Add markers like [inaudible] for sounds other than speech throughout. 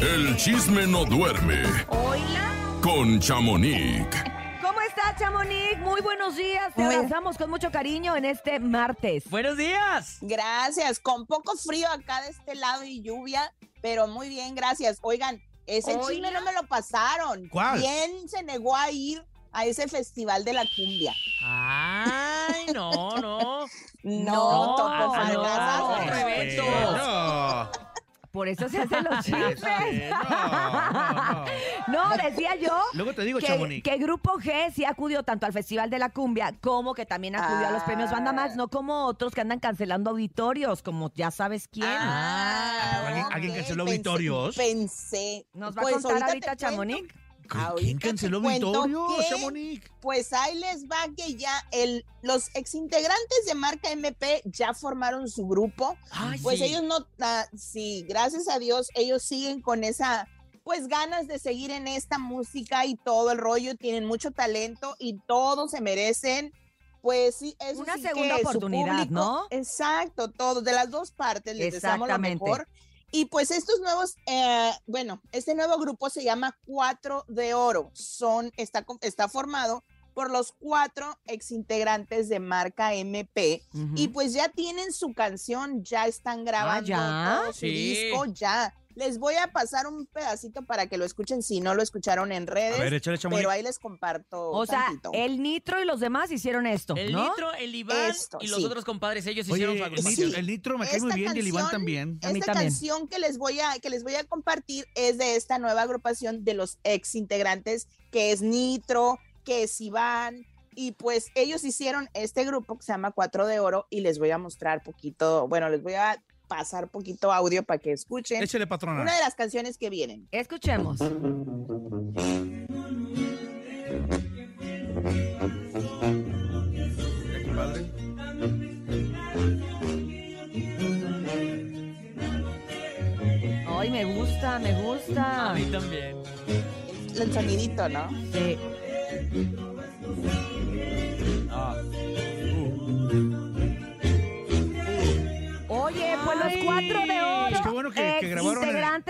El chisme no duerme Hola. con Chamonix. ¿Cómo estás, Chamonix? Muy buenos días. Te bien. abrazamos con mucho cariño en este martes. Buenos días. Gracias, con poco frío acá de este lado y lluvia, pero muy bien, gracias. Oigan, ese Oiga. chisme no me lo pasaron. ¿Cuál? ¿Quién se negó a ir a ese festival de la cumbia? Ay, no, no. [laughs] No, No, Topo no, Fargas. no. Por eso se hacen los [laughs] chismes. no, no, no. No, decía yo Luego te digo, que, Chamonix. que Grupo G sí acudió tanto al Festival de la Cumbia como que también acudió a los premios Banda Max, no como otros que andan cancelando auditorios, como ya sabes quién. Ah, ¿Alguien- alguien ok, canceló pensé- auditorios? Pensé. ¿Nos va Pues a contar ahorita, cuento- Chamonix? ¿Quién ahorita te canceló cuento Vittorio, que- Chamonix? Pues ahí les va que ya el, los exintegrantes de marca MP ya formaron su grupo. Ay, Pues sí. ellos no, ah, sí, gracias a Dios, ellos siguen con esa, pues ganas de seguir en esta música y todo el rollo, tienen mucho talento y todos se merecen, pues sí, eso Una sí segunda que su oportunidad, público- ¿no? Exacto, todos, de las dos partes, les deseamos lo Exactamente. mejor. Y pues estos nuevos, eh, bueno, este nuevo grupo se llama Cuatro de Oro, son, está, está formado por los cuatro exintegrantes de marca MP. Y pues ya tienen su canción, ya están grabando ¿ya? todo su Sí. disco, ya. Les voy a pasar un pedacito para que lo escuchen si no lo escucharon en A redes. ver, échale, pero ahí les comparto. o sea, tantito. el Nitro y los demás hicieron esto, El ¿no? Nitro, el Iván Esto, y los sí. otros compadres, ellos Oye, hicieron su el, agrupación. nitro, el Nitro me cae muy Esta bien y el Iván también. A mí Esta también. canción que les voy a que les voy a compartir es de esta nueva agrupación de los ex integrantes que es Nitro, que es Iván y pues ellos hicieron este grupo que se llama Cuatro de Oro y les voy a mostrar poquito, bueno, les voy a pasar poquito audio para que escuchen Échale, patrona. una de las canciones que vienen. Escuchemos. Ay, me gusta, me gusta. A mí también. El, el sonidito, ¿no? Sí.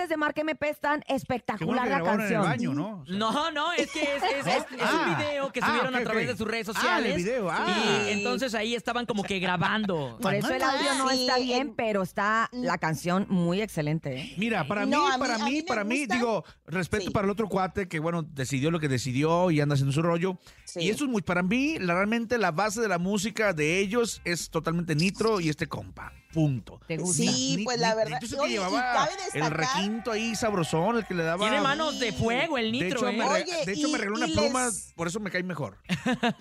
De Marca MP están bueno espectacular la grabaron en el canción. baño, ¿no? O sea, No, no, es que es, es- es- es Ah. un video que Ah, subieron a través de sus redes Ah, sociales. el video, ah. Y entonces ahí estaban como que grabando. [laughs] Por eso el audio no está bien, en- pero está la canción muy excelente. ¿eh? Mira, para No, mí, para mí, para mí, digo, respeto Sí. para el otro cuate que, bueno, decidió lo que decidió y anda haciendo su rollo. Sí. Y eso es muy, para mí, la- realmente la base de la música de ellos es totalmente Nitro y este compa. Punto. ¿Te gusta? Sí, Ni- pues la verdad. Oye, que llevaba el requinto ahí sabrosón, el que le daba... Tiene manos de fuego el De Nitro, hecho, ¿eh? me, re- Oye, de hecho, me regaló una pluma, les- por eso me cae mejor. [laughs]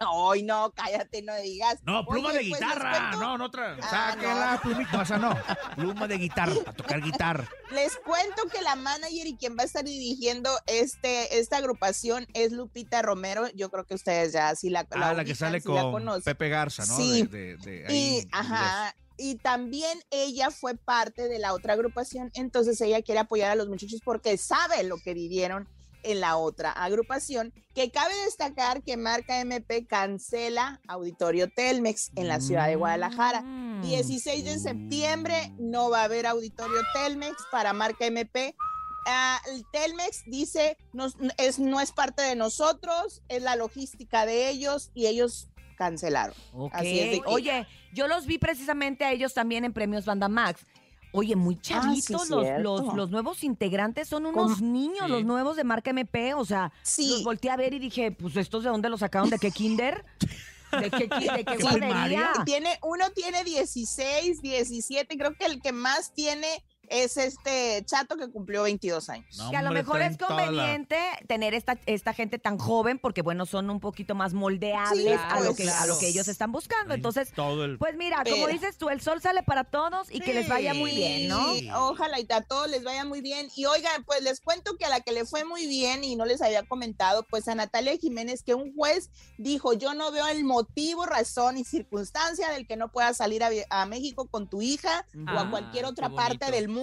Ay, no, cállate, no digas. No, pluma Oye, de pues, guitarra. no, no otra. Ah, Saca no. plumita. No, esa no. Pluma de guitarra, para tocar guitarra. Les cuento que la manager y quien va a estar dirigiendo este, esta agrupación es Lupita Romero. Yo creo que ustedes ya sí la Ah, la que ubican, sale sí con. Pepe Garza, ¿no? Sí. De, de- de ahí, Y, ajá, y también ella fue parte de la otra agrupación, entonces ella quiere apoyar a los muchachos porque sabe lo que vivieron en la otra agrupación, que cabe destacar que Marca MP cancela Auditorio Telmex en la ciudad de Guadalajara. Mm. 16 de septiembre no va a haber Auditorio Telmex para Marca MP. Ah, el Telmex dice no es, no es parte de nosotros, es la logística de ellos y ellos cancelaron. Ok. Así es de Oye, yo los vi precisamente a ellos también en Premios Banda Max. Oye, muy chavitos Ah, sí, los, los, los nuevos integrantes, son unos niños, Sí. los nuevos de marca MP, o sea, Sí. los volteé a ver y dije, pues estos de dónde los sacaron, de qué kinder, de qué, de qué [laughs] ¿Qué guardería. Tiene, uno tiene 16, 17, creo que el que más tiene es este chato que cumplió 22 años. No, que a lo hombre, mejor es la- conveniente tener esta, esta gente tan joven porque, bueno, son un poquito más moldeables Sí, a, lo que, a lo que ellos están buscando. Entonces, todo el... pues mira, como Pero- dices tú, el sol sale para todos y que les vaya muy bien, ¿no? Sí, Ojalá y a todos les vaya muy bien. Y oigan, pues les cuento que a la que le fue muy bien y no les había comentado, pues a Natalia Jiménez, que un juez dijo, yo no veo el motivo, razón y circunstancia del que no puedas salir a, México con tu hija o a cualquier otra parte del mundo.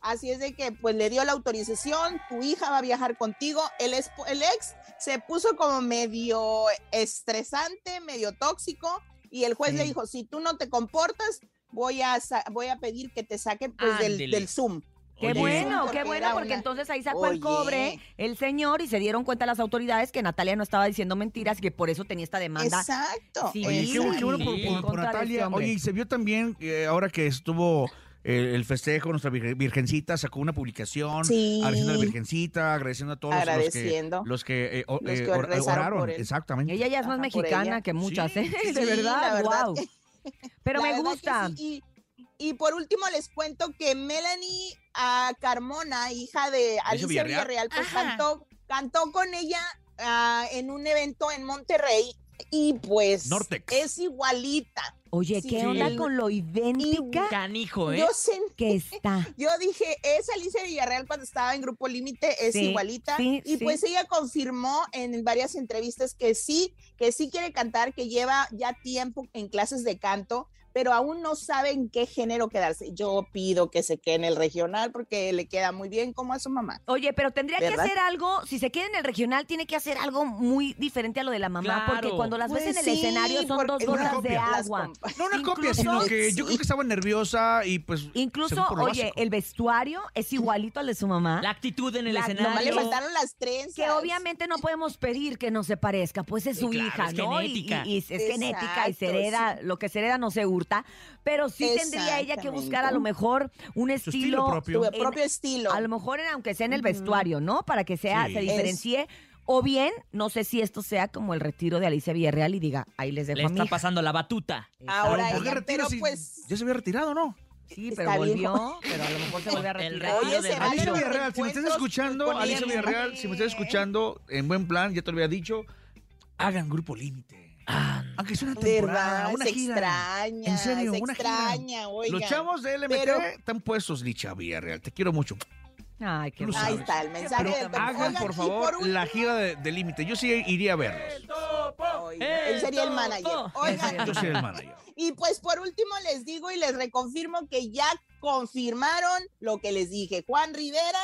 Así es de que pues le dio la autorización, tu hija va a viajar contigo. El, esp- el ex se puso como medio estresante, medio tóxico y el juez Sí. le dijo, si tú no te comportas, voy a, voy a pedir que te saquen pues del, del Zoom. Qué Oye. bueno, qué bueno, porque una- entonces ahí sacó el cobre el señor y se dieron cuenta las autoridades que Natalia no estaba diciendo mentiras y que por eso tenía esta demanda. Exacto. Sí, Oye, qué, bu- qué bueno por, Sí. por- En por contra de este Natalia. Oye, y se vio también, eh, ahora que estuvo eh, el festejo, nuestra virgen- virgencita sacó una publicación Sí. agradeciendo a la virgencita, agradeciendo a todos los- Agradeciendo. los que, los que, eh, o- Los eh, que or- rezaron oraron. por él. Exactamente. Ella ya es más Ajá, mexicana que muchas, Sí, ¿eh? sí, de verdad, verdad. wow. [laughs] Pero La me gusta. Y, y por último les cuento que Melanie ah, Carmona, hija de Alicia Villarreal. Villarreal, pues cantó, cantó con ella ah, en un evento en Monterrey y pues Nortex. es igualita. Oye, Sí. ¿qué onda con lo idéntica Canijo, ¿eh? Yo sentí que está? [laughs] Yo dije, es Alicia Villarreal cuando estaba en Grupo Límite, es Sí, igualita. sí, y sí. pues ella confirmó en varias entrevistas que sí, que sí quiere cantar, que lleva ya tiempo en clases de canto, pero aún no sabe en qué género quedarse. Yo pido que se quede en el regional porque le queda muy bien como a su mamá. Oye, pero tendría que hacer algo, si se queda en el regional, tiene que hacer algo muy diferente a lo de la mamá, porque cuando las ves Pues en el sí, escenario son dos gotas de copia. Agua. No una copia, Incluso- sino que yo creo que estaba nerviosa y pues. Incluso, oye, básico. el vestuario es igualito al de su mamá. La actitud en el La- escenario. Nomás le faltaron las trenzas. que obviamente no podemos pedir que no se parezca, pues es Sí, su claro, hija, es ¿no? Y- genética. Y, y es genética y se hereda, lo que se hereda no se pero sí tendría ella que buscar a lo mejor un Su estilo estilo, propio. Su en- propio estilo. a lo mejor en- aunque sea en el vestuario, ¿no? Para que sea, Sí. se Es- diferencie. O bien, no sé si esto sea como el retiro de Alicia Villarreal y diga, ahí les dejo Le a mi está hija. pasando la batuta. Ahora ¿Por qué ella, retiro pero si pues... Ya se había retirado, ¿no? Sí, Está pero volvió, pero a lo mejor se vuelve a [laughs] retirar. Oye, Alicia Villarreal, si me estás escuchando, Alicia. Villarreal, si me estás escuchando, en buen plan, ya te lo había dicho, hagan grupo límite. Ah, Aunque sea una temporada, ¿Verdad? una se gira. extraña. En serio, se una gira. extraña, oigan. Los chavos de LMT Pero- están puestos, Licha Villarreal. Te quiero mucho. Ay, qué. Ahí está el mensaje Pero del hagan, por favor, la gira de, de límite. Yo sí iría a verlos. Oigan, él sería el manager. Oigan, Yo soy el manager. [laughs] y pues por último les digo y les reconfirmo que ya confirmaron lo que les dije. Juan Rivera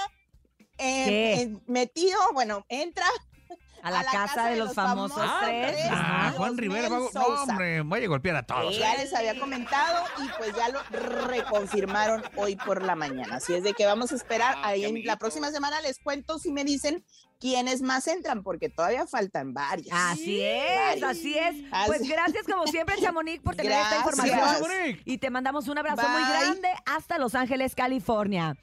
eh, eh, metido, bueno, entra A la, casa, de los famosos tres. tres. Ah, Juan Rivera va, no, hombre, vaya a golpear a todos. Ya les había comentado y pues ya lo reconfirmaron hoy por la mañana. Así es de que vamos a esperar. Ah, Ahí en la próxima semana les cuento si me dicen quiénes más entran, porque todavía faltan varias. Así es, Varias. así es. Así- Pues gracias como siempre, [laughs] Chamonix, por tener esta información. Y te mandamos un abrazo muy grande hasta Los Ángeles, California.